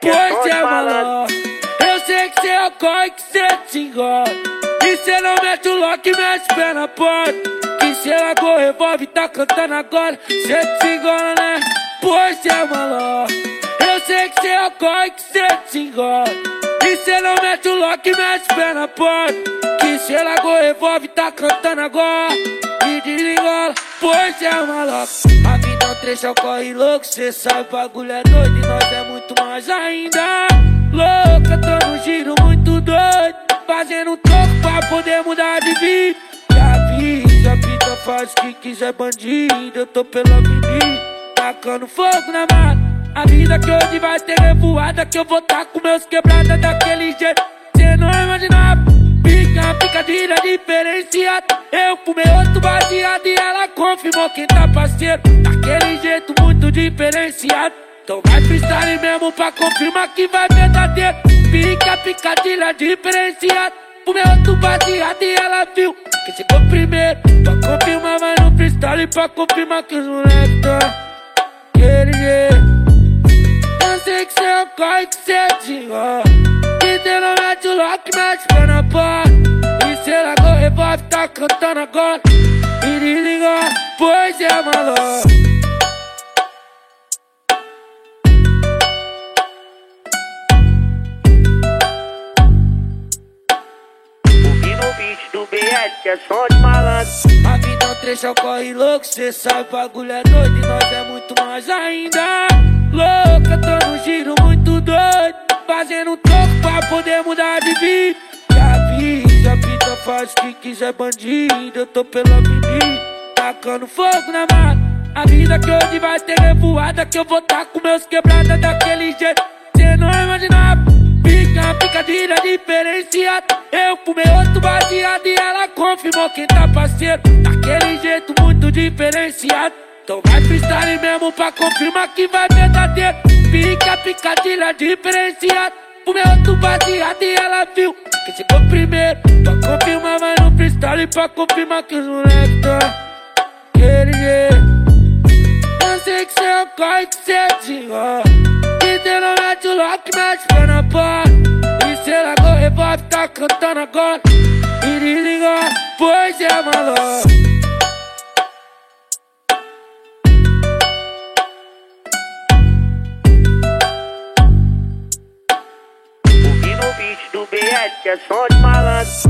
que é som Pois de é, malandro. Eu sei que cê é o corre que cê te engana. E cê não mete o lock e mete pé na porta. Que cê largou o revólver tá cantando agora. Cê te engana, né? Pois é, malandro. Eu sei que cê é o corre que cê te engana. E cê não mete o lock e mete pé na porta. Que cê largou o revólver tá cantando agora. E desligou, pois é, maluco. A vida é um trecho, é corre louco. Cê sabe, o bagulho é doido e nós é muito mais ainda. Louca, tô num giro muito doido. Fazendo um troco pra poder mudar de vida. E avisa, a vida faz o que quiser, bandido. Eu tô pela avenida, tacando fogo na mata. A vida que hoje vai ter revoada, que eu vou tá com meus quebrada daquele jeito. Cê não imaginava. Pica, picadilha diferenciada. Eu fumei outro baseado e ela confirmou quem tá parceiro. Daquele jeito muito diferenciado. Então vai freestyle mesmo pra confirmar que vai verdadeiro. Pica, picadilha diferenciada. Fumei outro baseado e ela viu que chegou primeiro. Pra confirmar, vai no freestyle pra confirmar que os moleques tá. Corre que cê não mete o lock, mete pé na porta. E cê largou o revólver, tá cantando agora. E desligou, pois é maluco. Do BL, que é som de malandro. A vida é um trecho, corre louco Cê sabe, o bagulho é doido e nós é muito mais ainda Louca, tô num giro muito doido Fazendo um troco pra poder mudar de vida avisa, a vida faz o que quiser, bandido Eu tô pela avenida, tacando fogo na mata A vida que hoje vai ter revoada Que eu vou tá com meus quebrada daquele jeito Cê não imaginava Pica, picadilha diferenciada. Eu fumei outro baseado e ela confirmou quem tá parceiro. Daquele jeito muito diferenciado. Então vai freestyle mesmo pra confirmar que vai verdadeiro. Pica, picadilha diferenciada. Fumei outro baseado e ela viu que chegou primeiro. Pra confirmar, vai no freestyle pra confirmar que os moleques tá. Jeito. Eu sei que cê é o corre que cê cê não mete o lock, mete pé na porta E cê largou o revólver, tá cantando agora E desligou, pois é maluco que é som de malandro.